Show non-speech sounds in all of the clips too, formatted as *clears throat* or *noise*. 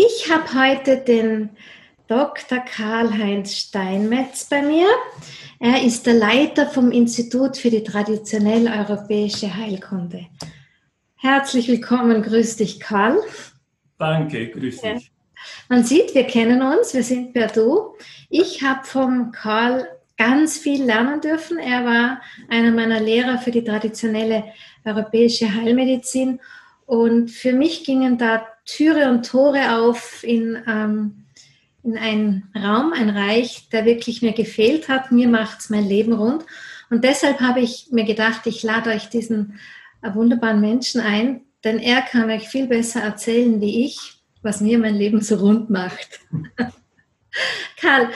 Ich habe heute den Dr. Karl-Heinz Steinmetz bei mir. Er ist der Leiter vom Institut für die traditionell europäische Heilkunde. Herzlich willkommen, grüß dich, Karl. Danke, grüß dich. Man sieht, wir kennen uns, wir sind per Du. Ich habe vom Karl ganz viel lernen dürfen. Er war einer meiner Lehrer für die traditionelle europäische Heilmedizin und für mich gingen da Türe und Tore auf in, ähm, in einen Raum, ein Reich, der wirklich mir gefehlt hat. Mir macht es mein Leben rund. Und deshalb habe ich mir gedacht, ich lade euch diesen äh, wunderbaren Menschen ein, denn er kann euch viel besser erzählen wie ich, was mir mein Leben so rund macht. *laughs* Karl,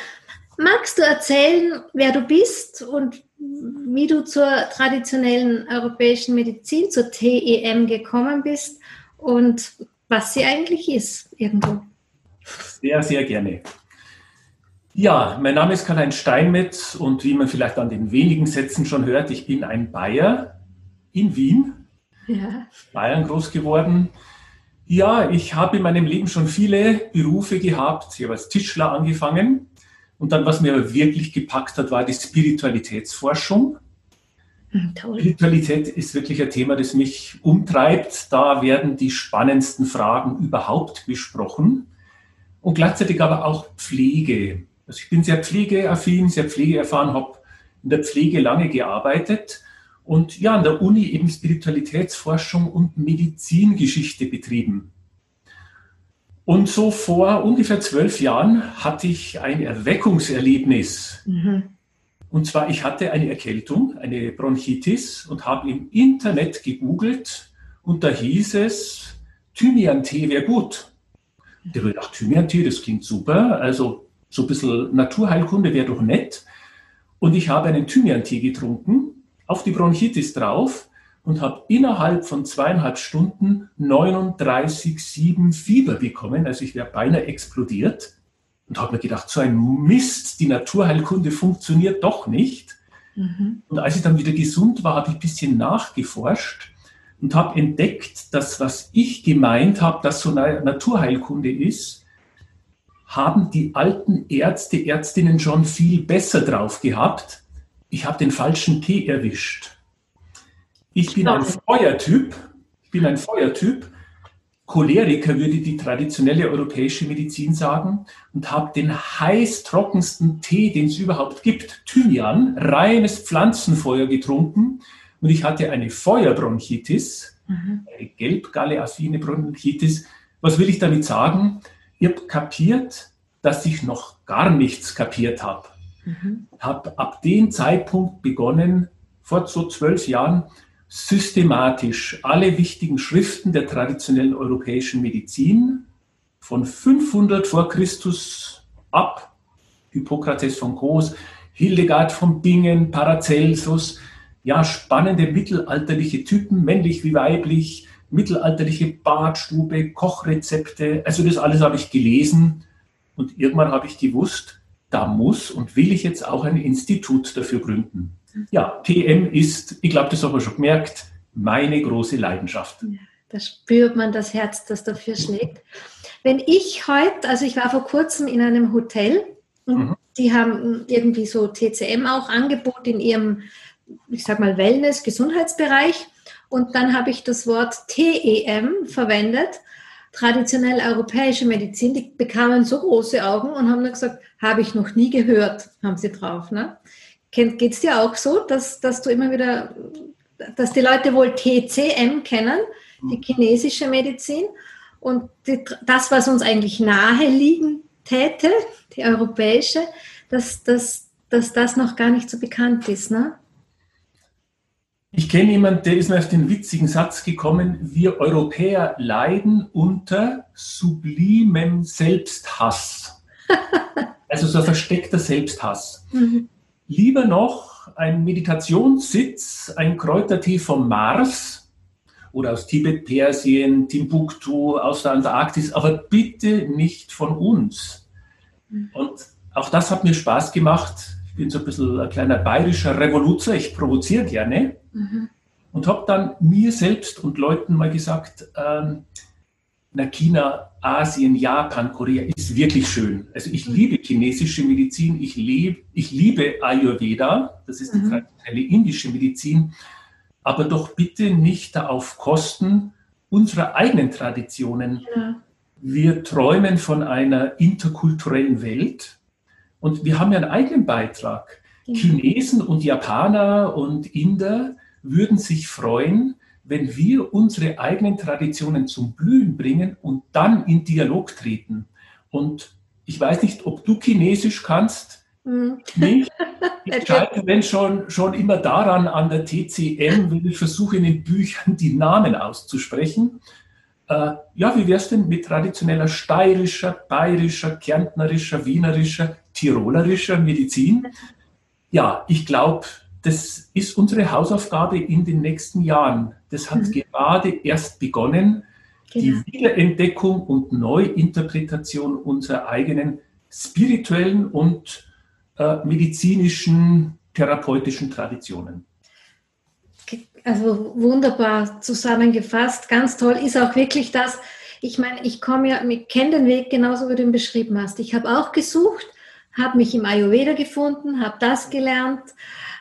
magst du erzählen, wer du bist und wie du zur traditionellen europäischen Medizin, zur TEM gekommen bist und was sie eigentlich ist irgendwo. Sehr, sehr gerne. Ja, mein Name ist Karl-Heinz Steinmetz und wie man vielleicht an den wenigen Sätzen schon hört, ich bin ein Bayer in Wien, ja. Bayern groß geworden. Ja, ich habe in meinem Leben schon viele Berufe gehabt. Ich habe als Tischler angefangen, und dann, was mir wirklich gepackt hat, war die Spiritualitätsforschung. Hm, toll. Spiritualität ist wirklich ein Thema, das mich umtreibt. Da werden die spannendsten Fragen überhaupt besprochen. Und gleichzeitig aber auch Pflege. Also ich bin sehr pflegeaffin, sehr pflegeerfahren, habe in der Pflege lange gearbeitet und ja, an der Uni eben Spiritualitätsforschung und Medizingeschichte betrieben. Und so vor ungefähr zwölf Jahren hatte ich ein Erweckungserlebnis. Mhm. Und zwar, ich hatte eine Erkältung, eine Bronchitis und habe im Internet gegoogelt und da hieß es, Thymian-Tee wäre gut. Da habe ich gedacht, Thymian-Tee, das klingt super. Also so ein bisschen Naturheilkunde wäre doch nett. Und ich habe einen Thymian-Tee getrunken, auf die Bronchitis drauf und habe innerhalb von zweieinhalb Stunden 39,7 Fieber bekommen. Also ich wäre beinahe explodiert und habe mir gedacht, so ein Mist, die Naturheilkunde funktioniert doch nicht. Mhm. Und als ich dann wieder gesund war, habe ich ein bisschen nachgeforscht und habe entdeckt, dass was ich gemeint habe, dass so eine Naturheilkunde ist, haben die alten Ärzte, Ärztinnen schon viel besser drauf gehabt. Ich habe den falschen Tee erwischt. Ich bin ein Feuertyp. Ich bin ein Feuertyp. Choleriker würde die traditionelle europäische Medizin sagen und habe den heiß trockensten Tee, den es überhaupt gibt, Thymian, reines Pflanzenfeuer getrunken und ich hatte eine Feuerbronchitis, mhm. eine gelbgalle-affine Bronchitis. Was will ich damit sagen? Ich habe kapiert, dass ich noch gar nichts kapiert habe. Mhm. Habe ab dem Zeitpunkt begonnen, vor so zwölf Jahren, systematisch alle wichtigen Schriften der traditionellen europäischen Medizin von 500 vor Christus ab, Hippokrates von Kos, Hildegard von Bingen, Paracelsus, ja, spannende mittelalterliche Typen, männlich wie weiblich, mittelalterliche Badstube, Kochrezepte, also das alles habe ich gelesen und irgendwann habe ich gewusst, da muss und will ich jetzt auch ein Institut dafür gründen. Ja, TM ist, ich glaube, das haben wir schon gemerkt, meine große Leidenschaft. Ja, da spürt man das Herz, das dafür schlägt. Wenn ich heute, also ich war vor kurzem in einem Hotel und mhm. die haben irgendwie so TCM auch Angebot in ihrem, ich sag mal, Wellness, Gesundheitsbereich. Und dann habe ich das Wort TEM verwendet, traditionell europäische Medizin. Die bekamen so große Augen und haben dann gesagt, habe ich noch nie gehört, haben sie drauf. Ne? Geht es dir auch so, dass, dass du immer wieder, dass die Leute wohl TCM kennen, die mhm. chinesische Medizin, und die, das, was uns eigentlich nahe liegen täte, die europäische, dass, dass, dass das noch gar nicht so bekannt ist, ne? Ich kenne jemanden, der ist mir auf den witzigen Satz gekommen, wir Europäer leiden unter sublimem Selbsthass. *laughs* also so versteckter Selbsthass. Mhm lieber noch ein Meditationssitz, ein Kräutertee vom Mars oder aus Tibet, Persien, Timbuktu, aus der Antarktis, aber bitte nicht von uns. Mhm. Und auch das hat mir Spaß gemacht. Ich bin so ein bisschen ein kleiner bayerischer Revoluzer, ich provoziere gerne. Mhm. Und habe dann mir selbst und Leuten mal gesagt, ähm, na China, Asien, Japan, Korea ist wirklich schön. Also ich mhm. liebe chinesische Medizin, ich, lieb, ich liebe Ayurveda, das ist die mhm. traditionelle indische Medizin, aber doch bitte nicht auf Kosten unserer eigenen Traditionen. Ja. Wir träumen von einer interkulturellen Welt und wir haben ja einen eigenen Beitrag. Ja. Chinesen und Japaner und Inder würden sich freuen, wenn wir unsere eigenen Traditionen zum Blühen bringen und dann in Dialog treten. Und ich weiß nicht, ob du Chinesisch kannst. Nee, *laughs* ich schreibe wenn schon, schon immer daran an der TCM, wenn ich versuche in den Büchern die Namen auszusprechen. Äh, ja, wie wär's denn mit traditioneller steirischer, bayerischer, kärntnerischer, wienerischer, tirolerischer Medizin? Ja, ich glaube, das ist unsere Hausaufgabe in den nächsten Jahren. Das hat mhm. gerade erst begonnen, genau. die Wiederentdeckung und Neuinterpretation unserer eigenen spirituellen und äh, medizinischen, therapeutischen Traditionen. Also wunderbar zusammengefasst, ganz toll. Ist auch wirklich das, ich meine, ich komme ja, ich kenne den Weg genauso, wie du ihn beschrieben hast. Ich habe auch gesucht, habe mich im Ayurveda gefunden, habe das gelernt,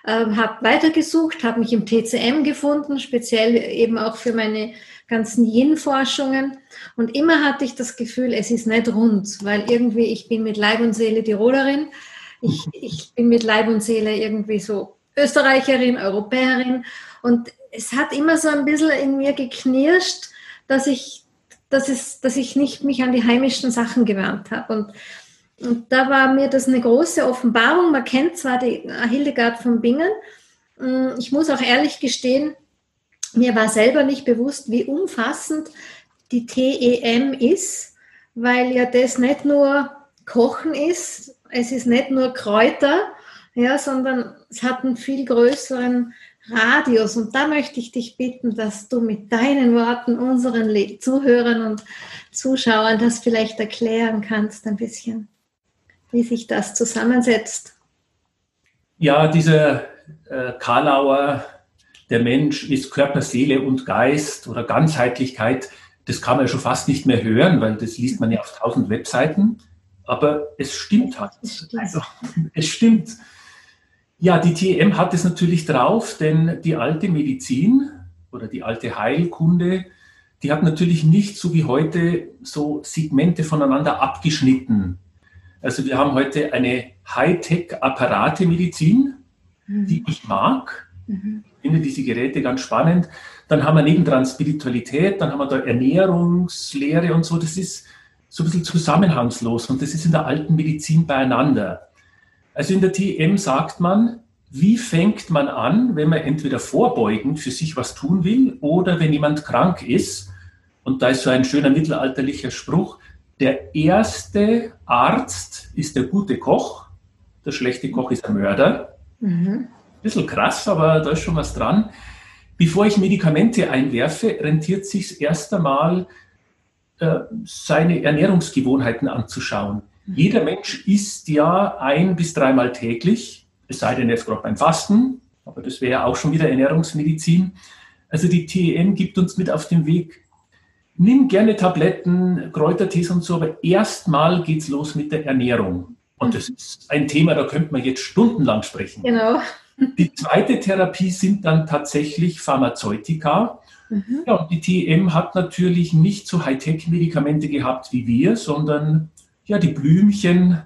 äh, habe weitergesucht, habe mich im TCM gefunden, speziell eben auch für meine ganzen Yin-Forschungen. Und immer hatte ich das Gefühl, es ist nicht rund, weil irgendwie ich bin mit Leib und Seele Tirolerin, ich, *laughs* ich bin mit Leib und Seele irgendwie so Österreicherin, Europäerin. Und es hat immer so ein bisschen in mir geknirscht, dass ich, dass es, dass ich nicht mich an die heimischen Sachen gewöhnt habe. Und und da war mir das eine große Offenbarung. Man kennt zwar die Hildegard von Bingen. Mm, ich muss auch ehrlich gestehen, mir war selber nicht bewusst, wie umfassend die TEM ist, weil ja das nicht nur Kochen ist, es ist nicht nur Kräuter, ja, sondern es hat einen viel größeren Radius. Und da möchte ich dich bitten, dass du mit deinen Worten unseren Zuhörern und Zuschauern das vielleicht erklären kannst ein bisschen wie sich das zusammensetzt. Ja, dieser äh, Karlauer, der Mensch ist Körper, Seele und Geist oder Ganzheitlichkeit, das kann man ja schon fast nicht mehr hören, weil das liest man ja auf tausend Webseiten. Aber es stimmt halt. Es stimmt. Also, es stimmt. Ja, die TM hat es natürlich drauf, denn die alte Medizin oder die alte Heilkunde, die hat natürlich nicht so wie heute so Segmente voneinander abgeschnitten. Also wir haben heute eine Hightech-Apparate-Medizin, mhm. die ich mag. Mhm. Ich finde diese Geräte ganz spannend. Dann haben wir nebendran Spiritualität, dann haben wir da Ernährungslehre und so. Das ist so ein bisschen zusammenhangslos und das ist in der alten Medizin beieinander. Also in der TM sagt man, wie fängt man an, wenn man entweder vorbeugend für sich was tun will oder wenn jemand krank ist. Und da ist so ein schöner mittelalterlicher Spruch, der erste Arzt ist der gute Koch, der schlechte Koch ist der Mörder. Mhm. Bisschen krass, aber da ist schon was dran. Bevor ich Medikamente einwerfe, rentiert sich erst einmal, äh, seine Ernährungsgewohnheiten anzuschauen. Mhm. Jeder Mensch isst ja ein bis dreimal täglich, es sei denn jetzt gerade beim Fasten, aber das wäre auch schon wieder Ernährungsmedizin. Also die TEM gibt uns mit auf den Weg, nimm gerne Tabletten, Kräutertees und so, aber erstmal geht es los mit der Ernährung. Und das ist ein Thema, da könnte man jetzt stundenlang sprechen. Genau. Die zweite Therapie sind dann tatsächlich Pharmazeutika. Mhm. Ja, und die TM hat natürlich nicht so Hightech-Medikamente gehabt wie wir, sondern ja, die Blümchen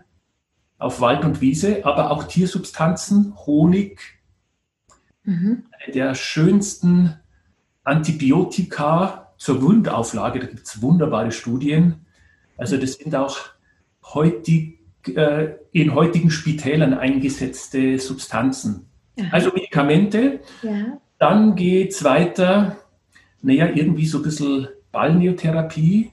auf Wald und Wiese, aber auch Tiersubstanzen, Honig, mhm. eine der schönsten Antibiotika, zur Wundauflage, da gibt es wunderbare Studien. Also das sind auch heutig, äh, in heutigen Spitälern eingesetzte Substanzen. Aha. Also Medikamente. Ja. Dann geht es weiter, naja, irgendwie so ein bisschen Balneotherapie,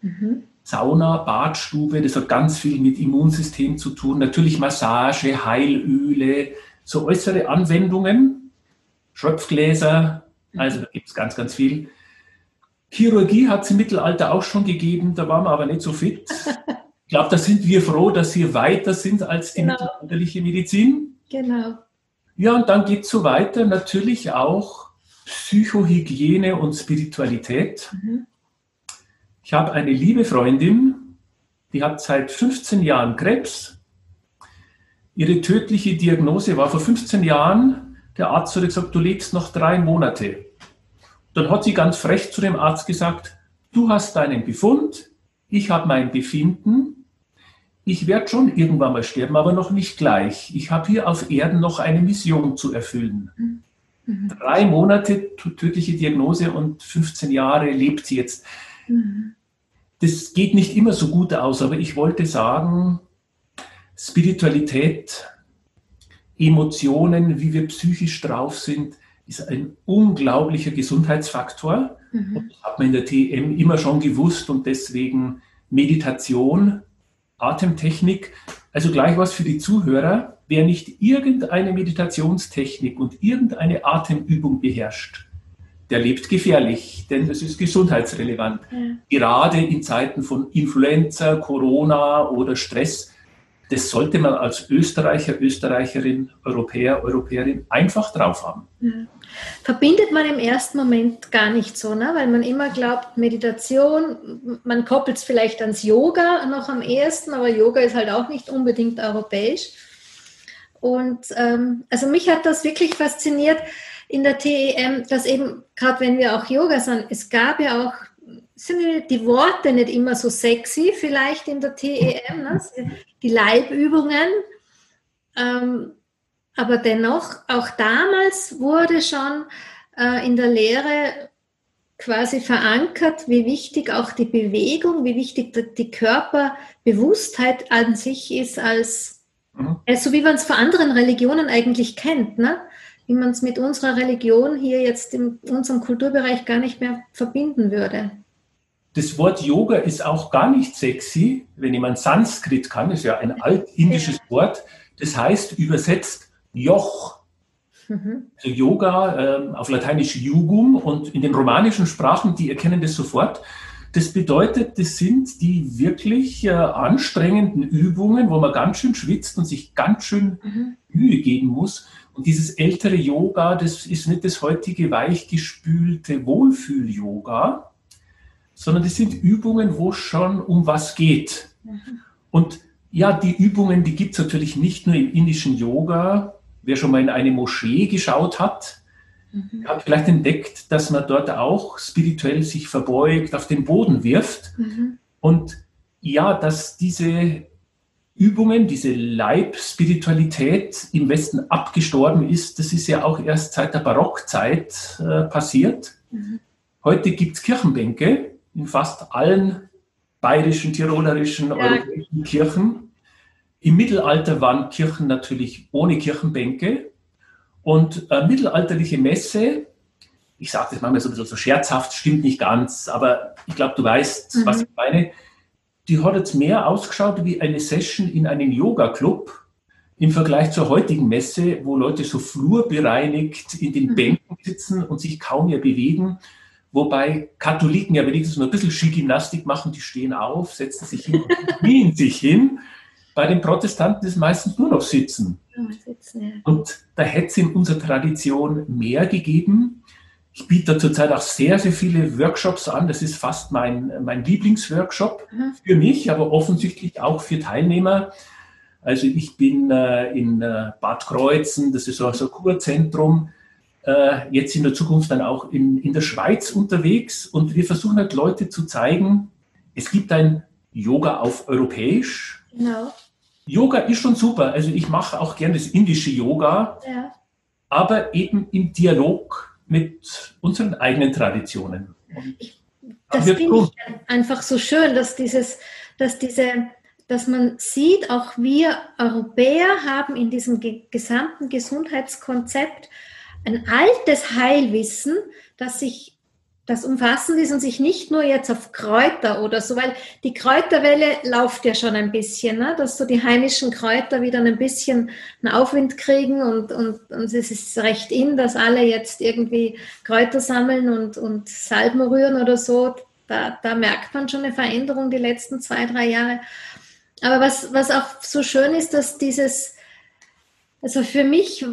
mhm. Sauna, Badstube, das hat ganz viel mit Immunsystem zu tun. Natürlich Massage, Heilöle, so äußere Anwendungen, Schröpfgläser, also da gibt es ganz, ganz viel. Chirurgie hat es im Mittelalter auch schon gegeben, da waren wir aber nicht so fit. *laughs* Ich glaube, da sind wir froh, dass wir weiter sind als die genau. mittelalterliche Medizin. Genau. Ja, und dann geht es so weiter, natürlich auch Psychohygiene und Spiritualität. Mhm. Ich habe eine liebe Freundin, die hat seit 15 Jahren Krebs. Ihre tödliche Diagnose war vor 15 Jahren, der Arzt hat gesagt, du lebst noch drei Monate. Dann hat sie ganz frech zu dem Arzt gesagt, du hast deinen Befund, ich habe mein Befinden, ich werde schon irgendwann mal sterben, aber noch nicht gleich. Ich habe hier auf Erden noch eine Mission zu erfüllen. Mhm. Drei Monate tödliche Diagnose und 15 Jahre lebt sie jetzt. Mhm. Das geht nicht immer so gut aus, aber ich wollte sagen, Spiritualität, Emotionen, wie wir psychisch drauf sind, ist ein unglaublicher Gesundheitsfaktor. Mhm. Das hat man in der TM immer schon gewusst und deswegen Meditation, Atemtechnik. Also gleich was für die Zuhörer. Wer nicht irgendeine Meditationstechnik und irgendeine Atemübung beherrscht, der lebt gefährlich, denn das ist gesundheitsrelevant. Ja. Gerade in Zeiten von Influenza, Corona oder Stress das sollte man als Österreicher, Österreicherin, Europäer, Europäerin einfach drauf haben. Ja. Verbindet man im ersten Moment gar nicht so, ne? weil man immer glaubt, Meditation, man koppelt es vielleicht ans Yoga noch am ehesten, aber Yoga ist halt auch nicht unbedingt europäisch. Und ähm, also mich hat das wirklich fasziniert in der TEM, dass eben, gerade wenn wir auch Yoga sind, es gab ja auch sind die Worte nicht immer so sexy, vielleicht in der TEM, ne? die Leibübungen. Ähm, aber dennoch, auch damals wurde schon äh, in der Lehre quasi verankert, wie wichtig auch die Bewegung, wie wichtig die Körperbewusstheit an sich ist, als mhm. also wie man es von anderen Religionen eigentlich kennt, ne? wie man es mit unserer Religion hier jetzt in unserem Kulturbereich gar nicht mehr verbinden würde. Das Wort Yoga ist auch gar nicht sexy, wenn jemand Sanskrit kann, ist ja ein altindisches ja. Wort. Das heißt übersetzt Joch. Mhm. Also Yoga äh, auf Lateinisch Jugum und in den romanischen Sprachen, die erkennen das sofort. Das bedeutet, das sind die wirklich äh, anstrengenden Übungen, wo man ganz schön schwitzt und sich ganz schön mhm. Mühe geben muss. Und dieses ältere Yoga, das ist nicht das heutige weichgespülte Wohlfühl-Yoga, sondern das sind Übungen, wo schon um was geht. Mhm. Und ja, die Übungen, die gibt es natürlich nicht nur im indischen Yoga. Wer schon mal in eine Moschee geschaut hat, mhm. hat vielleicht entdeckt, dass man dort auch spirituell sich verbeugt, auf den Boden wirft. Mhm. Und ja, dass diese Übungen, diese Leibspiritualität im Westen abgestorben ist, das ist ja auch erst seit der Barockzeit äh, passiert. Mhm. Heute gibt es Kirchenbänke, in fast allen bayerischen, tirolerischen, ja. europäischen Kirchen. Im Mittelalter waren Kirchen natürlich ohne Kirchenbänke und äh, mittelalterliche Messe, ich sage das manchmal so ein bisschen so scherzhaft, stimmt nicht ganz, aber ich glaube, du weißt, mhm. was ich meine. Die hat jetzt mehr ausgeschaut wie eine Session in einem Yoga-Club im Vergleich zur heutigen Messe, wo Leute so flurbereinigt in den mhm. Bänken sitzen und sich kaum mehr bewegen Wobei Katholiken ja wenigstens nur ein bisschen Skigymnastik machen, die stehen auf, setzen sich hin und *laughs* knien sich hin. Bei den Protestanten ist meistens nur noch sitzen. Und da hätte es in unserer Tradition mehr gegeben. Ich biete zurzeit auch sehr, sehr viele Workshops an. Das ist fast mein, mein Lieblingsworkshop mhm. für mich, aber offensichtlich auch für Teilnehmer. Also ich bin äh, in äh, Bad Kreuzen, das ist so, ein Kurzentrum äh, jetzt in der Zukunft dann auch in, in der Schweiz unterwegs und wir versuchen halt Leute zu zeigen, es gibt ein Yoga auf Europäisch. Genau. Yoga ist schon super. Also ich mache auch gerne das indische Yoga, ja. aber eben im Dialog mit unseren eigenen Traditionen. Ich, das finde ich einfach so schön, dass dieses, dass diese, dass man sieht, auch wir Europäer haben in diesem gesamten Gesundheitskonzept ein altes Heilwissen, das sich das umfassend ist und sich nicht nur jetzt auf Kräuter oder so, weil die Kräuterwelle läuft ja schon ein bisschen, ne? dass so die heimischen Kräuter wieder ein bisschen einen Aufwind kriegen und, und, und es ist recht in, dass alle jetzt irgendwie Kräuter sammeln und, und Salben rühren oder so. Da, da merkt man schon eine Veränderung die letzten zwei, drei Jahre. Aber was, was auch so schön ist, dass dieses, also für mich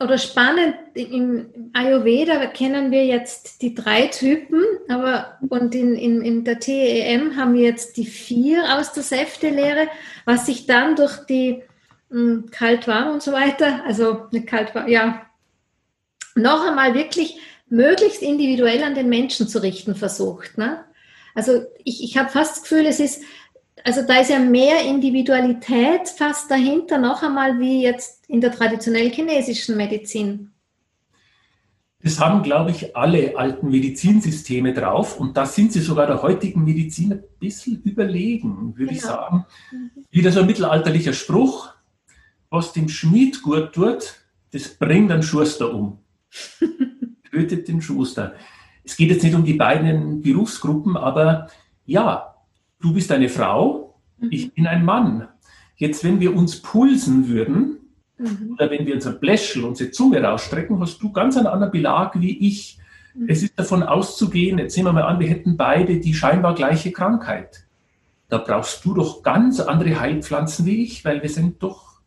oder spannend, im Ayurveda kennen wir jetzt die drei Typen, aber und in, in, in der TEM haben wir jetzt die vier aus der Säftelehre, was sich dann durch die hm, kalt-warm und so weiter, also eine kalt-warm, ja, noch einmal wirklich möglichst individuell an den Menschen zu richten versucht. Ne? Also ich, ich habe fast das Gefühl, es ist also da ist ja mehr Individualität fast dahinter noch einmal wie jetzt in der traditionell chinesischen Medizin. Das haben, glaube ich, alle alten Medizinsysteme drauf und da sind sie sogar der heutigen Medizin ein bisschen überlegen, würde genau. ich sagen. Wieder so ein mittelalterlicher Spruch, was dem Schmied gut tut, das bringt den Schuster um. *laughs* Tötet den Schuster. Es geht jetzt nicht um die beiden Berufsgruppen, aber ja, du bist eine Frau, mhm. ich bin ein Mann. Jetzt, wenn wir uns pulsen würden, mhm. oder wenn wir unser Bläschel, unsere Zunge rausstrecken, hast du ganz einen anderen Belag wie ich. Mhm. Es ist davon auszugehen, jetzt nehmen wir mal an, wir hätten beide die scheinbar gleiche Krankheit. Da brauchst du doch ganz andere Heilpflanzen wie ich, weil wir sind doch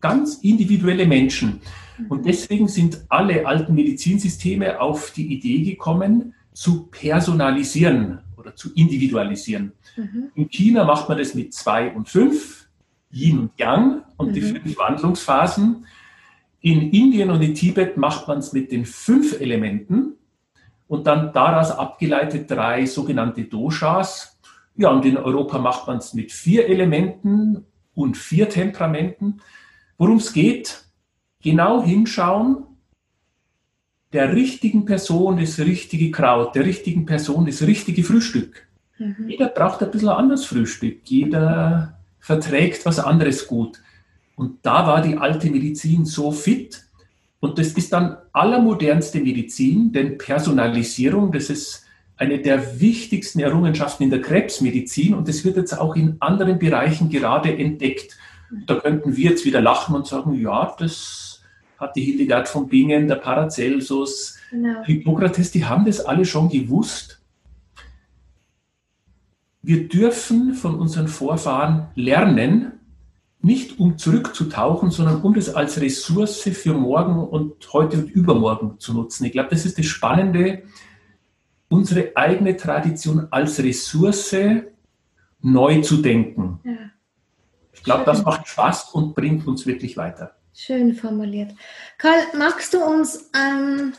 ganz individuelle Menschen. Mhm. Und deswegen sind alle alten Medizinsysteme auf die Idee gekommen, zu personalisieren oder zu individualisieren. Mhm. In China macht man das mit zwei und fünf, Yin und Yang und mhm. die fünf Wandlungsphasen. In Indien und in Tibet macht man es mit den fünf Elementen und dann daraus abgeleitet drei sogenannte Doshas. Ja, und in Europa macht man es mit vier Elementen und vier Temperamenten. Worum es geht, genau hinschauen, der richtigen Person das richtige Kraut, der richtigen Person das richtige Frühstück. Mhm. Jeder braucht ein bisschen anderes Frühstück. Jeder verträgt was anderes gut. Und da war die alte Medizin so fit. Und das ist dann allermodernste Medizin, denn Personalisierung, das ist eine der wichtigsten Errungenschaften in der Krebsmedizin und das wird jetzt auch in anderen Bereichen gerade entdeckt. Da könnten wir jetzt wieder lachen und sagen, ja, das hat die Hildegard von Bingen, der Paracelsus, genau. Hippokrates, die haben das alle schon gewusst wir dürfen von unseren Vorfahren lernen, nicht um zurückzutauchen, sondern um das als Ressource für morgen und heute und übermorgen zu nutzen. Ich glaube, das ist das Spannende, unsere eigene Tradition als Ressource neu zu denken. Ja. Ich glaube, das macht Spaß und bringt uns wirklich weiter. Schön formuliert. Karl, magst du uns ähm,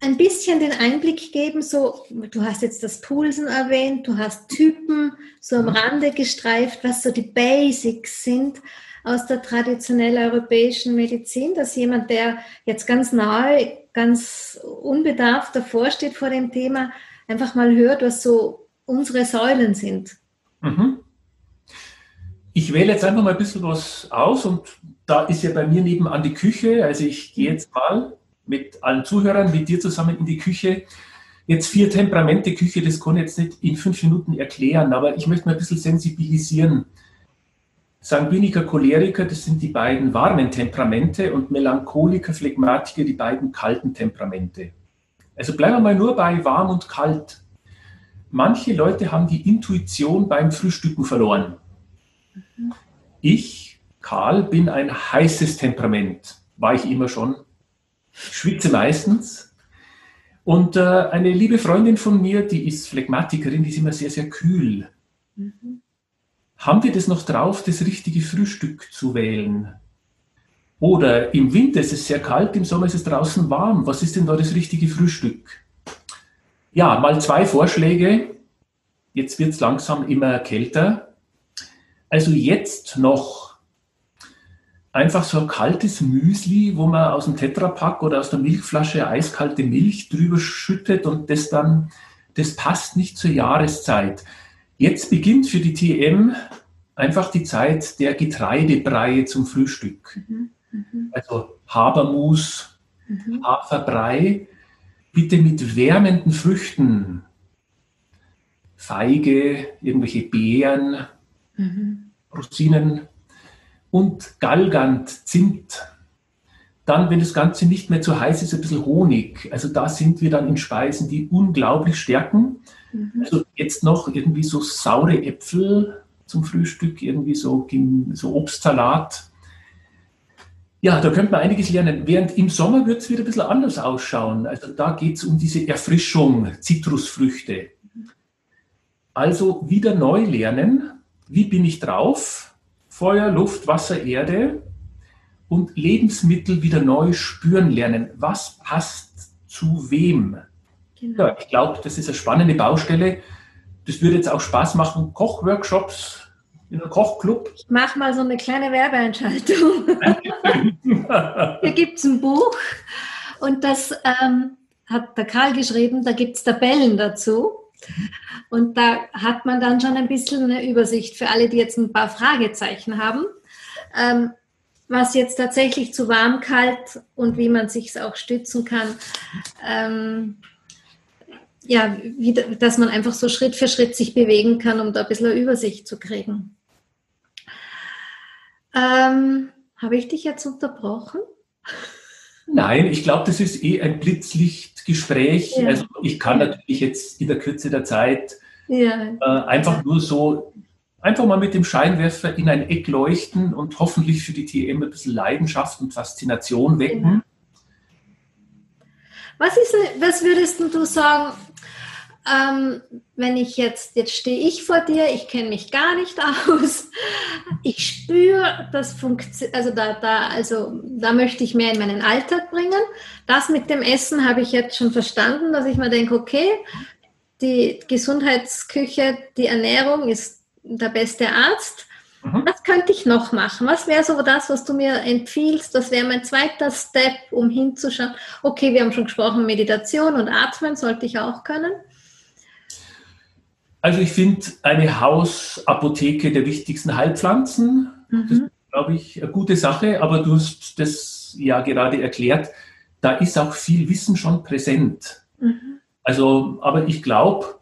ein bisschen den Einblick geben, so, du hast jetzt das Pulsen erwähnt, du hast Typen so am mhm. Rande gestreift, was so die Basics sind aus der traditionell europäischen Medizin, dass jemand, der jetzt ganz nahe, ganz unbedarft davor steht vor dem Thema, einfach mal hört, was so unsere Säulen sind. Mhm. Ich wähle jetzt einfach mal ein bisschen was aus und da ist ja bei mir nebenan die Küche, also ich gehe jetzt mal mit allen Zuhörern, mit dir zusammen in die Küche. Jetzt vier Temperamente Küche, das kann ich jetzt nicht in fünf Minuten erklären, aber ich möchte mal ein bisschen sensibilisieren. Sanguiniker, Choleriker, das sind die beiden warmen Temperamente und Melancholiker, Phlegmatiker, die beiden kalten Temperamente. Also bleiben wir mal nur bei warm und kalt. Manche Leute haben die Intuition beim Frühstücken verloren. Ich, Karl, bin ein heißes Temperament. War ich immer schon schwitze meistens. Und äh, eine liebe Freundin von mir, die ist Phlegmatikerin, die ist immer sehr, sehr kühl. Mhm. Haben wir das noch drauf, das richtige Frühstück zu wählen? Oder im Winter ist es sehr kalt, im Sommer ist es draußen warm. Was ist denn da das richtige Frühstück? Ja, mal zwei Vorschläge. Jetzt wird es langsam immer kälter. Also jetzt noch einfach so ein kaltes Müsli, wo man aus dem Tetrapack oder aus der Milchflasche eiskalte Milch drüber schüttet und das dann, das passt nicht zur Jahreszeit. Jetzt beginnt für die TM einfach die Zeit der Getreidebreie zum Frühstück. Mhm. Mhm. Also Habermus, mhm. Haferbrei, bitte mit wärmenden Früchten. Feige, irgendwelche Beeren, mhm. Rosinen, und Galgant, Zimt. Dann, wenn das Ganze nicht mehr zu heiß ist, ein bisschen Honig. Also da sind wir dann in Speisen, die unglaublich stärken. Mhm. Also jetzt noch irgendwie so saure Äpfel zum Frühstück, irgendwie so, so Obstsalat. Ja, da könnte man einiges lernen. Während im Sommer wird es wieder ein bisschen anders ausschauen. Also da geht es um diese Erfrischung, Zitrusfrüchte. Also wieder neu lernen. Wie bin ich drauf? Feuer, Luft, Wasser, Erde. Und Lebensmittel wieder neu spüren lernen. Was passt zu wem? Genau. Ja, ich glaube, das ist eine spannende Baustelle. Das würde jetzt auch Spaß machen. Kochworkshops in einem Kochclub. Ich mache mal so eine kleine Werbeentscheidung. Hier gibt es ein Buch und das ähm, hat der Karl geschrieben, da gibt es Tabellen dazu. Und da hat man dann schon ein bisschen eine Übersicht für alle, die jetzt ein paar Fragezeichen haben, ähm, was jetzt tatsächlich zu warm, kalt und wie man sich auch stützen kann. Ähm, ja, wie, dass man einfach so Schritt für Schritt sich bewegen kann, um da ein bisschen eine Übersicht zu kriegen. Ähm, Habe ich dich jetzt unterbrochen? Nein, ich glaube, das ist eh ein Blitzlichtgespräch. Ja. Also ich kann natürlich jetzt in der Kürze der Zeit ja. äh, einfach nur so, einfach mal mit dem Scheinwerfer in ein Eck leuchten und hoffentlich für die TM ein bisschen Leidenschaft und Faszination wecken. Genau. Was, ist, was würdest du sagen, ähm, wenn ich jetzt, jetzt stehe ich vor dir, ich kenne mich gar nicht *laughs* aus, ich spüre, das funktioniert, also da, da, also da möchte ich mehr in meinen Alltag bringen. Das mit dem Essen habe ich jetzt schon verstanden, dass ich mir denke, okay, die Gesundheitsküche, die Ernährung ist der beste Arzt. Mhm. Was könnte ich noch machen? Was wäre so das, was du mir empfiehlst? Das wäre mein zweiter Step, um hinzuschauen. Okay, wir haben schon gesprochen, Meditation und Atmen sollte ich auch können. Also ich finde eine Hausapotheke der wichtigsten Heilpflanzen, mhm. das glaube ich, eine gute Sache, aber du hast das ja gerade erklärt, da ist auch viel Wissen schon präsent. Mhm. Also, aber ich glaube,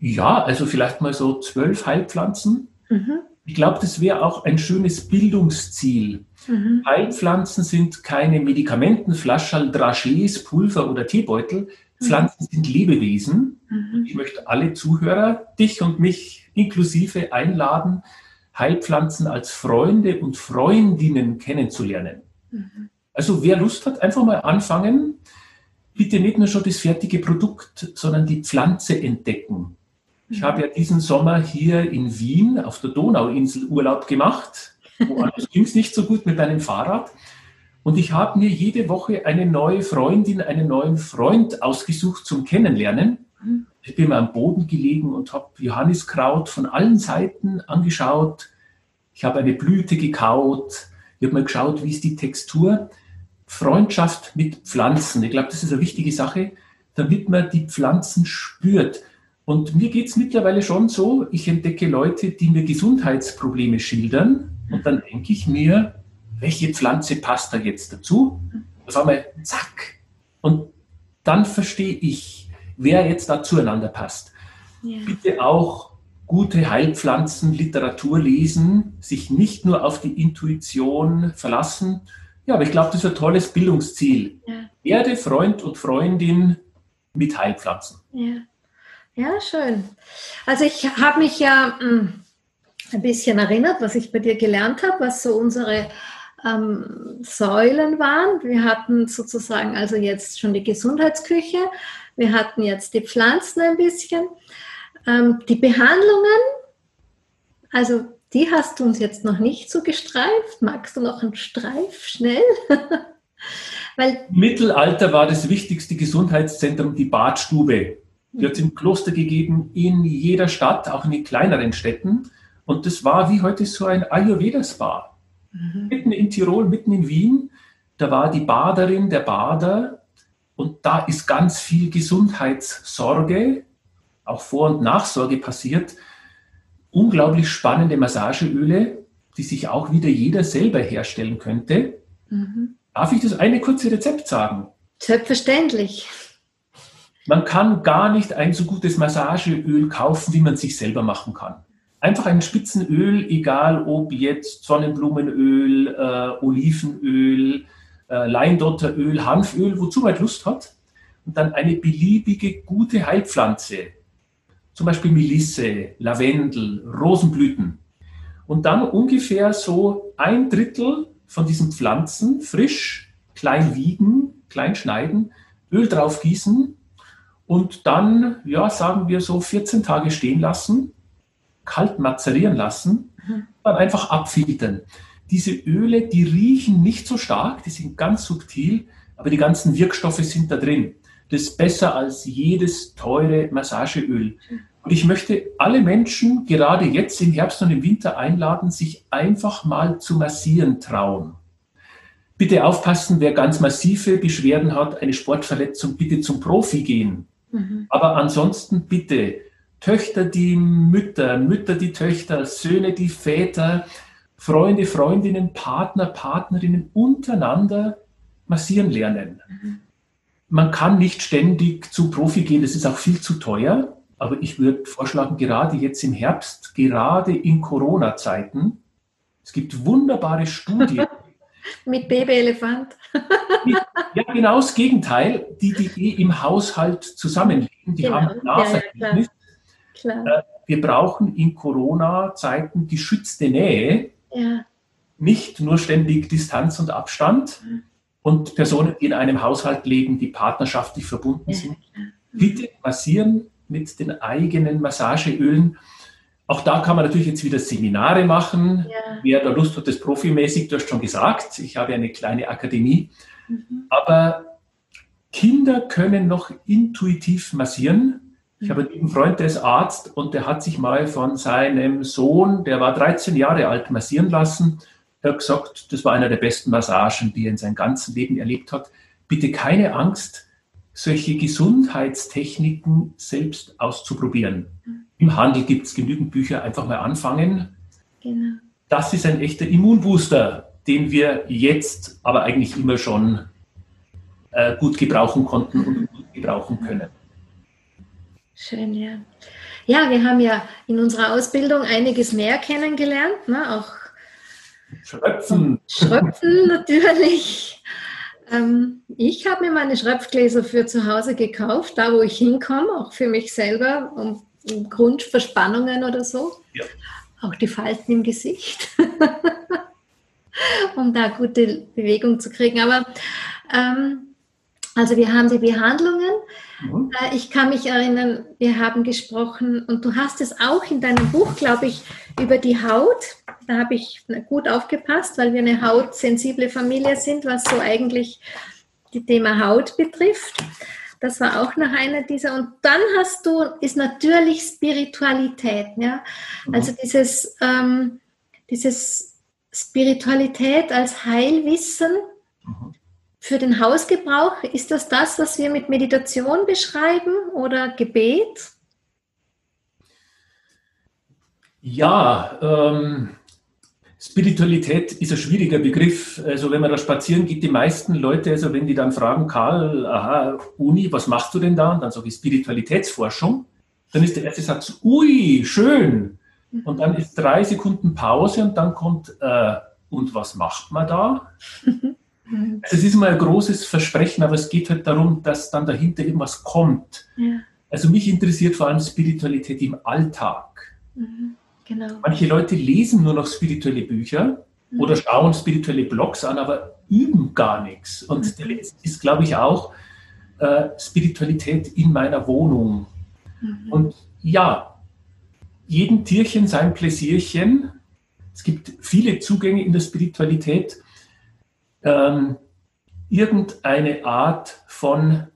ja, also vielleicht mal so zwölf Heilpflanzen. Mhm. Ich glaube, das wäre auch ein schönes Bildungsziel. Mhm. Heilpflanzen sind keine Medikamentenflaschen, Dragés, Pulver oder Teebeutel, Pflanzen sind Lebewesen. Mhm. Ich möchte alle Zuhörer, dich und mich inklusive einladen, Heilpflanzen als Freunde und Freundinnen kennenzulernen. Mhm. Also wer Lust hat, einfach mal anfangen. Bitte nicht nur schon das fertige Produkt, sondern die Pflanze entdecken. Ich habe ja diesen Sommer hier in Wien auf der Donauinsel Urlaub gemacht. Woanders *laughs* ging es nicht so gut mit meinem Fahrrad. Und ich habe mir jede Woche eine neue Freundin, einen neuen Freund ausgesucht zum Kennenlernen. Ich bin mal am Boden gelegen und habe Johanniskraut von allen Seiten angeschaut. Ich habe eine Blüte gekaut. Ich habe mal geschaut, wie ist die Textur. Freundschaft mit Pflanzen. Ich glaube, das ist eine wichtige Sache, damit man die Pflanzen spürt. Und mir geht es mittlerweile schon so, ich entdecke Leute, die mir Gesundheitsprobleme schildern. Und dann denke ich mir, welche Pflanze passt da jetzt dazu? Auf einmal, zack. Und dann verstehe ich, wer jetzt da zueinander passt. Ja. Bitte auch gute Heilpflanzen, Literatur lesen, sich nicht nur auf die Intuition verlassen. Ja, aber ich glaube, das ist ein tolles Bildungsziel. Ja. Erde, Freund und Freundin mit Heilpflanzen. Ja, ja schön. Also ich habe mich ja mh, hm, ein bisschen erinnert, was ich bei dir gelernt habe, was so unsere ähm, Säulen waren. Wir hatten sozusagen also jetzt schon die Gesundheitsküche, wir hatten jetzt die Pflanzen ein bisschen, ähm, die Behandlungen, also die hast du uns jetzt noch nicht so gestreift. Magst du noch einen Streif schnell? *laughs* Weil Mittelalter war das wichtigste Gesundheitszentrum die Badstube. Die hat es im Kloster gegeben, in jeder Stadt, auch in den kleineren Städten. Und das war wie heute so ein Ayurveda-Spa. Mhm. Mitten in Tirol, mitten in Wien, da war die Baderin, der Bader und da ist ganz viel Gesundheitssorge, auch Vor- und Nachsorge passiert. Unglaublich spannende Massageöle, die sich auch wieder jeder selber herstellen könnte. Mhm. Darf ich das eine kurze Rezept sagen? Selbstverständlich. Man kann gar nicht ein so gutes Massageöl kaufen, wie man sich selber machen kann einfach ein Spitzenöl, egal ob jetzt Sonnenblumenöl, äh, Olivenöl, äh, Leindotteröl, Hanföl, wozu man Lust hat. Und dann eine beliebige gute Heilpflanze, zum Beispiel Melisse, Lavendel, Rosenblüten. Und dann ungefähr so ein Drittel von diesen Pflanzen frisch, klein wiegen, klein schneiden, Öl drauf gießen und dann, ja, sagen wir so 14 Tage stehen lassen, kalt mazerieren lassen, mhm. dann einfach abfiltern. Diese Öle, die riechen nicht so stark, die sind ganz subtil, aber die ganzen Wirkstoffe sind da drin. Das ist besser als jedes teure Massageöl. Und ich möchte alle Menschen gerade jetzt im Herbst und im Winter einladen, sich einfach mal zu massieren trauen. Bitte aufpassen, wer ganz massive Beschwerden hat, eine Sportverletzung, bitte zum Profi gehen. Mhm. Aber ansonsten bitte Töchter die Mütter, Mütter die Töchter, Söhne die Väter, Freunde, Freundinnen, Partner, Partnerinnen untereinander massieren lernen. Mhm. Man kann nicht ständig zu Profi gehen, das ist auch viel zu teuer. Aber ich würde vorschlagen, gerade jetzt im Herbst, gerade in Corona-Zeiten, es gibt wunderbare Studien. *laughs* Mit Babyelefant. ja, genau das Gegenteil. Die, die eh im Haushalt zusammenleben, die genau. haben Nasergebnis. Ja, ja, äh, wir brauchen in Corona-Zeiten geschützte Nähe, ja. nicht nur ständig Distanz und Abstand. Mhm. Und Personen, die in einem Haushalt leben, die partnerschaftlich verbunden sind, bitte massieren mit den eigenen Massageölen. Auch da kann man natürlich jetzt wieder Seminare machen. Ja. Wer da Lust hat, das profimäßig, du hast schon gesagt, ich habe eine kleine Akademie. Mhm. Aber Kinder können noch intuitiv massieren. Ich habe einen Freund, der ist Arzt und der hat sich mal von seinem Sohn, der war 13 Jahre alt, massieren lassen. Er hat gesagt, das war einer der besten Massagen, die er in seinem ganzen Leben erlebt hat. Bitte keine Angst, solche Gesundheitstechniken selbst auszuprobieren. Mhm. Im Handel gibt es genügend Bücher, einfach mal anfangen. Genau. Das ist ein echter Immunbooster, den wir jetzt aber eigentlich immer schon äh, gut gebrauchen konnten und gut gebrauchen können. Schön, ja. Ja, wir haben ja in unserer Ausbildung einiges mehr kennengelernt, ne? auch Schröpfen. Schröpfen natürlich. Ähm, ich habe mir meine Schröpfgläser für zu Hause gekauft, da wo ich hinkomme, auch für mich selber, um, um Grundverspannungen oder so. Ja. Auch die Falten im Gesicht, *laughs* um da gute Bewegung zu kriegen. Aber ähm, also wir haben die Behandlungen. Mhm. Äh, ich kann mich erinnern, wir haben gesprochen und du hast es auch in deinem Buch, glaube ich, über die Haut. Da habe ich gut aufgepasst, weil wir eine hautsensible Familie sind, was so eigentlich die Thema Haut betrifft. Das war auch noch einer dieser. Und dann hast du, ist natürlich Spiritualität. Ja? Mhm. Also dieses, ähm, dieses Spiritualität als Heilwissen. Für den Hausgebrauch, ist das das, was wir mit Meditation beschreiben oder Gebet? Ja, ähm, Spiritualität ist ein schwieriger Begriff. Also wenn man da spazieren geht, die meisten Leute, also wenn die dann fragen, Karl, aha, Uni, was machst du denn da? Und dann sage ich Spiritualitätsforschung. Dann ist der erste Satz, ui, schön. Und dann ist drei Sekunden Pause und dann kommt, äh, und was macht man da? *laughs* Mhm. Es ist immer ein großes Versprechen, aber es geht halt darum, dass dann dahinter irgendwas kommt. Ja. Also mich interessiert vor allem Spiritualität im Alltag. Mhm. Genau. Manche Leute lesen nur noch spirituelle Bücher mhm. oder schauen spirituelle Blogs an, aber üben gar nichts. Und mhm. der letzte ist, glaube ich, auch äh, Spiritualität in meiner Wohnung. Mhm. Und ja, jedem Tierchen sein Pläsierchen. Es gibt viele Zugänge in der Spiritualität ähm, irgendeine Art von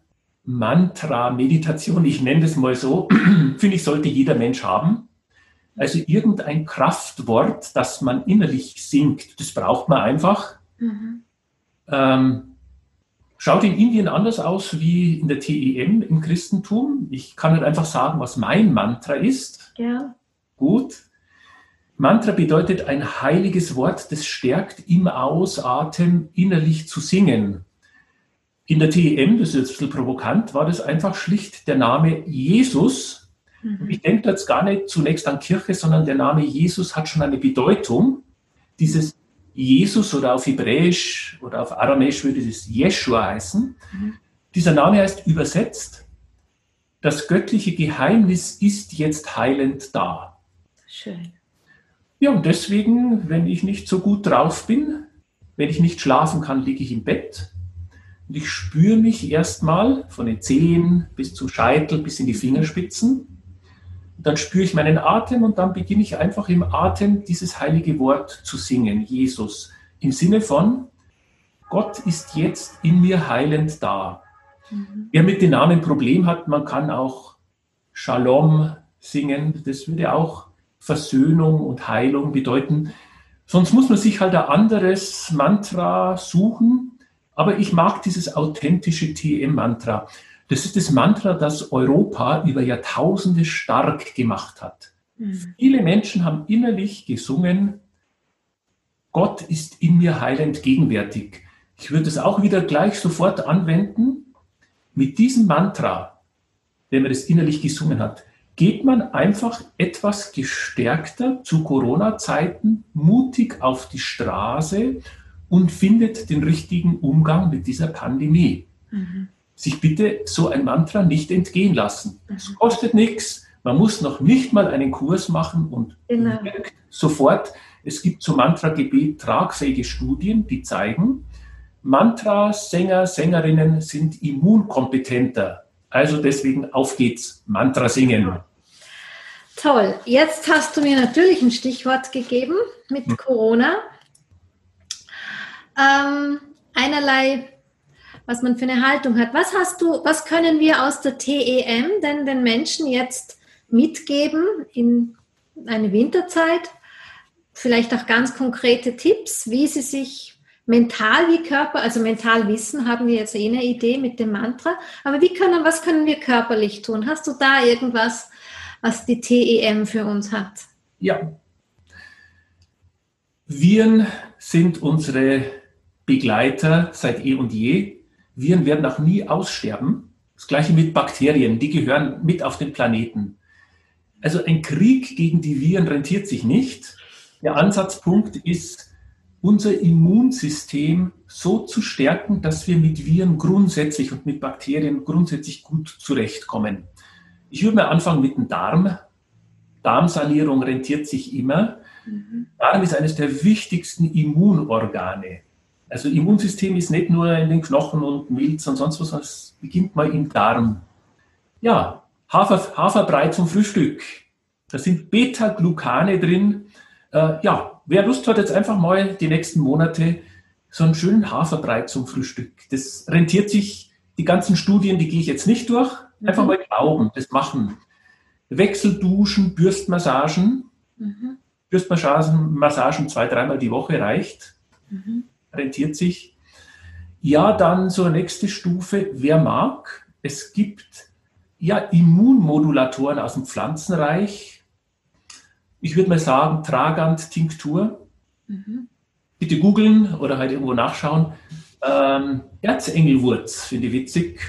Mantra-Meditation, ich nenne das mal so, *clears throat* finde ich, sollte jeder Mensch haben. Also irgendein Kraftwort, das man innerlich singt, das braucht man einfach. Mhm. Ähm, schaut in Indien anders aus wie in der TEM im Christentum. Ich kann halt einfach sagen, was mein Mantra ist. Ja. Gut. Mantra bedeutet ein heiliges Wort, das stärkt im Ausatmen innerlich zu singen. In der TEM, das ist jetzt ein bisschen provokant, war das einfach schlicht der Name Jesus. Mhm. Ich denke jetzt gar nicht zunächst an Kirche, sondern der Name Jesus hat schon eine Bedeutung. Dieses Jesus oder auf Hebräisch oder auf Aramäisch würde es Jeshua heißen. Mhm. Dieser Name heißt übersetzt, das göttliche Geheimnis ist jetzt heilend da. Schön. Ja, und deswegen, wenn ich nicht so gut drauf bin, wenn ich nicht schlafen kann, liege ich im Bett und ich spüre mich erstmal von den Zehen bis zum Scheitel, bis in die Fingerspitzen. dann spüre ich meinen Atem und dann beginne ich einfach im Atem dieses heilige Wort zu singen, Jesus, im Sinne von, Gott ist jetzt in mir heilend da. Mhm. Wer mit den Namen Problem hat, man kann auch Shalom singen. Das würde auch Versöhnung und Heilung bedeuten. Sonst muss man sich halt ein anderes Mantra suchen. Aber ich mag dieses authentische TM-Mantra. Das ist das Mantra, das Europa über Jahrtausende stark gemacht hat. Mhm. Viele Menschen haben innerlich gesungen, Gott ist in mir heilend gegenwärtig. Ich würde es auch wieder gleich sofort anwenden. Mit diesem Mantra, wenn man das innerlich gesungen hat, geht man einfach etwas gestärkter zu Corona-Zeiten mutig auf die Straße und findet den richtigen Umgang mit dieser Pandemie. Mhm. Sich bitte so ein Mantra nicht entgehen lassen. Es mhm. kostet nichts. Man muss noch nicht mal einen Kurs machen und genau. sofort. Es gibt zum Mantra-Gebet tragfähige Studien, die zeigen, Mantra-Sänger, Sängerinnen sind immunkompetenter. Also deswegen auf geht's, Mantra singen. Toll. Jetzt hast du mir natürlich ein Stichwort gegeben mit hm. Corona. Ähm, einerlei, was man für eine Haltung hat. Was hast du, was können wir aus der TEM denn den Menschen jetzt mitgeben in eine Winterzeit? Vielleicht auch ganz konkrete Tipps, wie sie sich mental wie Körper, also mental wissen haben wir jetzt eh eine Idee mit dem Mantra, aber wie können, was können wir körperlich tun? Hast du da irgendwas, was die TEM für uns hat? Ja. Viren sind unsere Begleiter seit eh und je. Viren werden auch nie aussterben. Das gleiche mit Bakterien, die gehören mit auf den Planeten. Also ein Krieg gegen die Viren rentiert sich nicht. Der Ansatzpunkt ist, unser Immunsystem so zu stärken, dass wir mit Viren grundsätzlich und mit Bakterien grundsätzlich gut zurechtkommen. Ich würde mal anfangen mit dem Darm. Darmsanierung rentiert sich immer. Mhm. Darm ist eines der wichtigsten Immunorgane. Also Immunsystem ist nicht nur in den Knochen und Milz und sonst was, sondern es beginnt mal im Darm. Ja, Hafer, Haferbrei zum Frühstück. Da sind Beta-Glucane drin. Äh, ja, wer Lust hat, jetzt einfach mal die nächsten Monate so einen schönen Haferbrei zum Frühstück. Das rentiert sich, die ganzen Studien, die gehe ich jetzt nicht durch. Einfach mhm. mal glauben, das machen. Wechselduschen, Bürstmassagen. Mhm. Bürstmassagen Massagen zwei, dreimal die Woche reicht. Mhm. Rentiert sich. Ja, dann zur nächste Stufe, wer mag. Es gibt ja Immunmodulatoren aus dem Pflanzenreich, ich würde mal sagen, Tragant-Tinktur. Mhm. Bitte googeln oder halt irgendwo nachschauen. Ähm, Erzengelwurz finde ich witzig.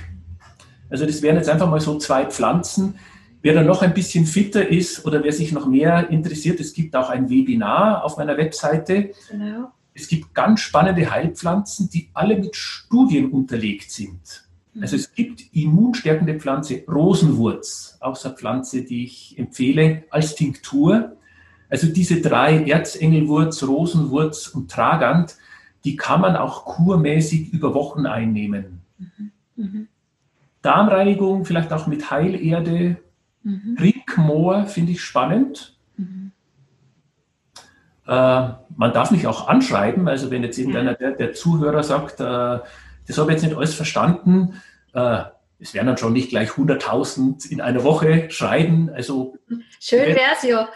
Also das wären jetzt einfach mal so zwei Pflanzen. Wer da noch ein bisschen fitter ist oder wer sich noch mehr interessiert, es gibt auch ein Webinar auf meiner Webseite. Genau. Es gibt ganz spannende Heilpflanzen, die alle mit Studien unterlegt sind. Also es gibt immunstärkende Pflanze Rosenwurz, auch so eine Pflanze, die ich empfehle als Tinktur. Also diese drei, Erzengelwurz, Rosenwurz und Tragant, die kann man auch kurmäßig über Wochen einnehmen. Mhm. Mhm. Darmreinigung vielleicht auch mit Heilerde. Mhm. Rinkmoor finde ich spannend. Mhm. Äh, man darf mich auch anschreiben, also wenn jetzt irgendeiner der, der Zuhörer sagt, äh, das habe ich jetzt nicht alles verstanden, äh, es werden dann schon nicht gleich 100.000 in einer Woche schreiben. Also Schön wäre es ja.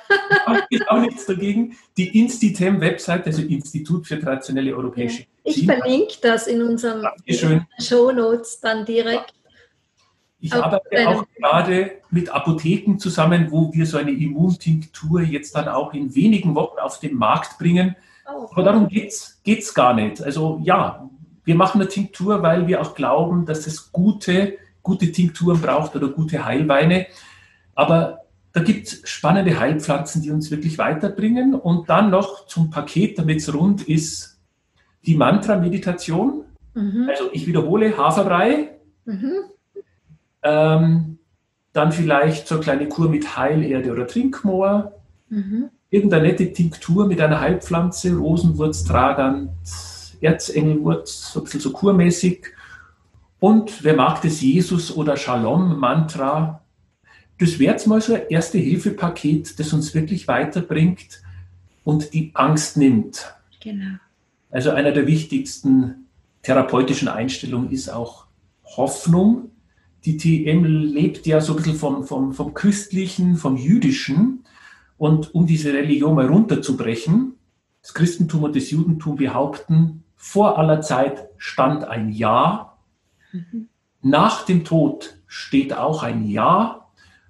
Gibt auch nichts dagegen. Die Institem-Website, also Institut für traditionelle europäische Ich verlinke das in unseren Show Notes dann direkt. Ich arbeite auch gerade mit Apotheken zusammen, wo wir so eine Immuntinktur jetzt dann auch in wenigen Wochen auf den Markt bringen. Oh, Aber darum geht es gar nicht. Also ja, wir machen eine Tinktur, weil wir auch glauben, dass es gute gute Tinkturen braucht oder gute Heilweine. Aber da gibt es spannende Heilpflanzen, die uns wirklich weiterbringen. Und dann noch zum Paket, damit es rund ist, die Mantra-Meditation. Mhm. Also ich wiederhole Haferbrei. Mhm. Ähm, dann vielleicht so eine kleine Kur mit Heilerde oder Trinkmoor. Mhm. Irgendeine nette Tinktur mit einer Heilpflanze, Rosenwurz, Tragant, Erzengelwurz, so ein bisschen so kurmäßig. Und wer mag das Jesus- oder Shalom-Mantra? Das wäre jetzt mal so ein Erste-Hilfe-Paket, das uns wirklich weiterbringt und die Angst nimmt. Genau. Also einer der wichtigsten therapeutischen Einstellungen ist auch Hoffnung. Die TM lebt ja so ein bisschen vom, vom, vom Christlichen, vom Jüdischen. Und um diese Religion mal runterzubrechen, das Christentum und das Judentum behaupten, vor aller Zeit stand ein Ja, mhm. nach dem Tod steht auch ein Ja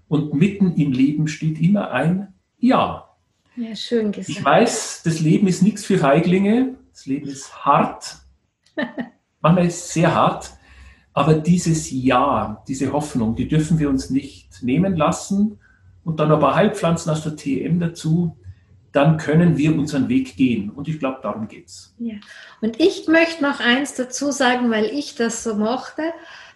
und mitten im Leben steht immer ein Ja. Ja, schön gesagt. Ich weiß, das Leben ist nichts für Feiglinge, das Leben ist hart, *laughs* manchmal ist es sehr hart, aber dieses Ja, diese Hoffnung, die dürfen wir uns nicht nehmen lassen und dann paar Heilpflanzen aus der TM dazu, dann können wir unseren Weg gehen. Und ich glaube, darum geht es. Ja. Und ich möchte noch eins dazu sagen, weil ich das so mochte.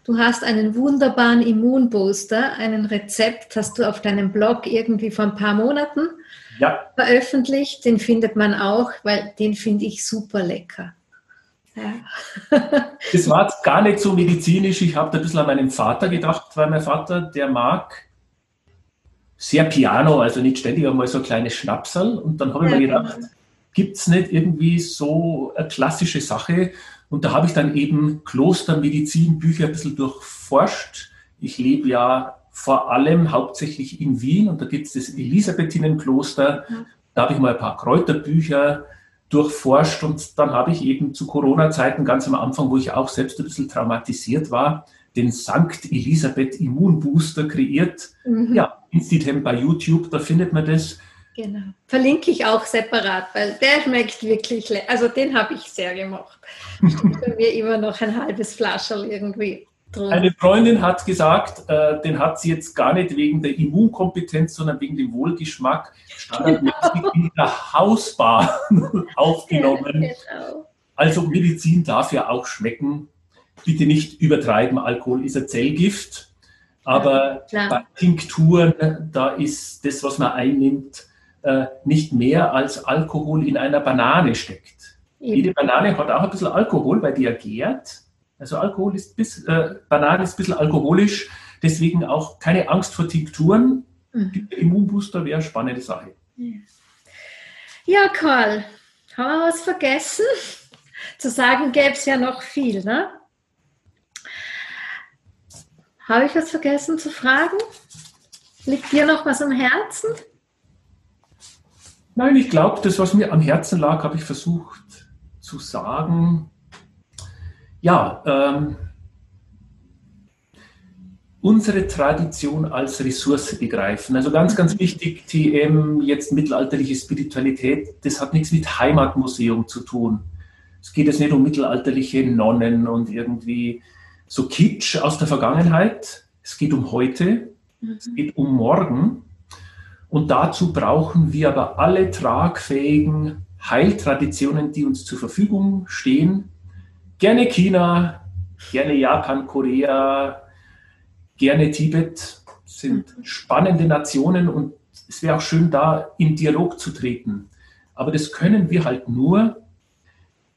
Du hast einen wunderbaren Immunbooster, einen Rezept, hast du auf deinem Blog irgendwie vor ein paar Monaten ja. veröffentlicht. Den findet man auch, weil den finde ich super lecker. Ja. *laughs* das war jetzt gar nicht so medizinisch. Ich habe da ein bisschen an meinen Vater gedacht, weil mein Vater, der mag sehr Piano, also nicht ständig einmal so ein kleines Schnapsal. Und dann habe ich ja, mir gedacht, gibt es nicht irgendwie so eine klassische Sache? Und da habe ich dann eben Klostermedizinbücher ein bisschen durchforscht. Ich lebe ja vor allem hauptsächlich in Wien und da gibt es das Elisabethinnenkloster. Ja. Da habe ich mal ein paar Kräuterbücher durchforscht und dann habe ich eben zu Corona-Zeiten ganz am Anfang, wo ich auch selbst ein bisschen traumatisiert war, den Sankt Elisabeth Immunbooster kreiert. Mhm. Ja, Institem bei YouTube, da findet man das. Genau. Verlinke ich auch separat, weil der schmeckt wirklich lecker. Also den habe ich sehr gemacht. *laughs* Steht bei mir immer noch ein halbes Flascherl irgendwie drin. Eine Freundin hat gesagt, äh, den hat sie jetzt gar nicht wegen der Immunkompetenz, sondern wegen dem Wohlgeschmack standardmäßig *laughs* in der Hausbar *laughs* aufgenommen. Ja, genau. Also Medizin darf ja auch schmecken bitte nicht übertreiben, Alkohol ist ein Zellgift. Aber ja, bei Tinkturen, da ist das, was man einnimmt, äh, nicht mehr als Alkohol in einer Banane steckt. Eben. Jede Banane hat auch ein bisschen Alkohol, weil die ja gärt. Also Alkohol ist bis, äh, Banane ist ein bisschen alkoholisch, deswegen auch keine Angst vor Tinkturen. Mhm. Immunbooster wäre eine spannende Sache. Ja, Karl, haben wir was vergessen? Zu sagen gäbe es ja noch viel, ne? Habe ich was vergessen zu fragen? Liegt dir noch was am Herzen? Nein, ich glaube, das, was mir am Herzen lag, habe ich versucht zu sagen. Ja, ähm, unsere Tradition als Ressource begreifen. Also ganz, ganz wichtig, TM, jetzt mittelalterliche Spiritualität, das hat nichts mit Heimatmuseum zu tun. Es geht jetzt nicht um mittelalterliche Nonnen und irgendwie so Kitsch aus der Vergangenheit. Es geht um heute, mhm. es geht um morgen. Und dazu brauchen wir aber alle tragfähigen Heiltraditionen, die uns zur Verfügung stehen. Gerne China, gerne Japan, Korea, gerne Tibet sind mhm. spannende Nationen und es wäre auch schön, da in Dialog zu treten. Aber das können wir halt nur,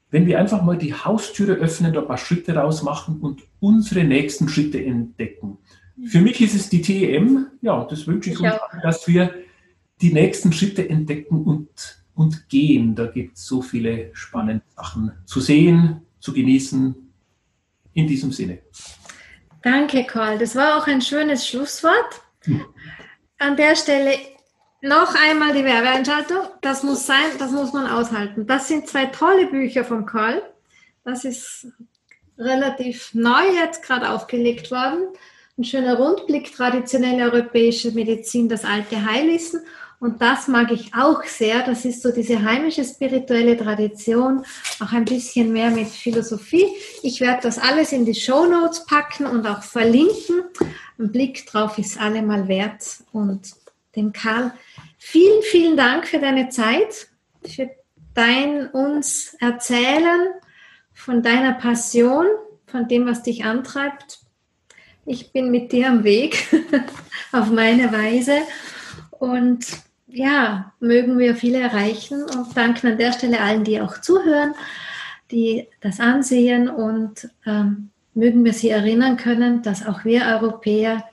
wenn wir einfach mal die Haustüre öffnen, da ein paar Schritte rausmachen und unsere nächsten Schritte entdecken. Für mich ist es die TEM, ja, das wünsche ich, ich uns, auch. dass wir die nächsten Schritte entdecken und, und gehen. Da gibt es so viele spannende Sachen zu sehen, zu genießen. In diesem Sinne. Danke, Karl. Das war auch ein schönes Schlusswort. An der Stelle noch einmal die Werbeeinschaltung. Das muss sein, das muss man aushalten. Das sind zwei tolle Bücher von Karl. Das ist relativ neu jetzt gerade aufgelegt worden. Ein schöner Rundblick, traditionelle europäische Medizin, das alte Heilwissen. Und das mag ich auch sehr. Das ist so diese heimische spirituelle Tradition, auch ein bisschen mehr mit Philosophie. Ich werde das alles in die Show Notes packen und auch verlinken. Ein Blick drauf ist allemal wert. Und dem Karl Vielen, vielen Dank für deine Zeit, für dein uns Erzählen von deiner Passion, von dem, was dich antreibt. Ich bin mit dir am Weg *laughs* auf meine Weise und ja, mögen wir viele erreichen und danken an der Stelle allen, die auch zuhören. die das ansehen und ähm, mögen wir sie erinnern können, dass auch wir Europäer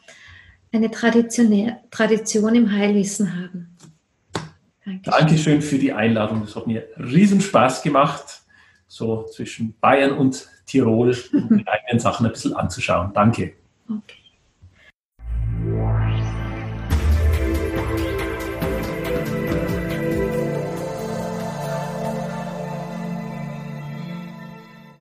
eine Tradition im Heilwissen haben. Dankeschön. Dankeschön für die Einladung. Das hat mir riesen Spaß gemacht, so zwischen Bayern und Tirol die eigenen Sachen ein bisschen anzuschauen. Danke. Okay.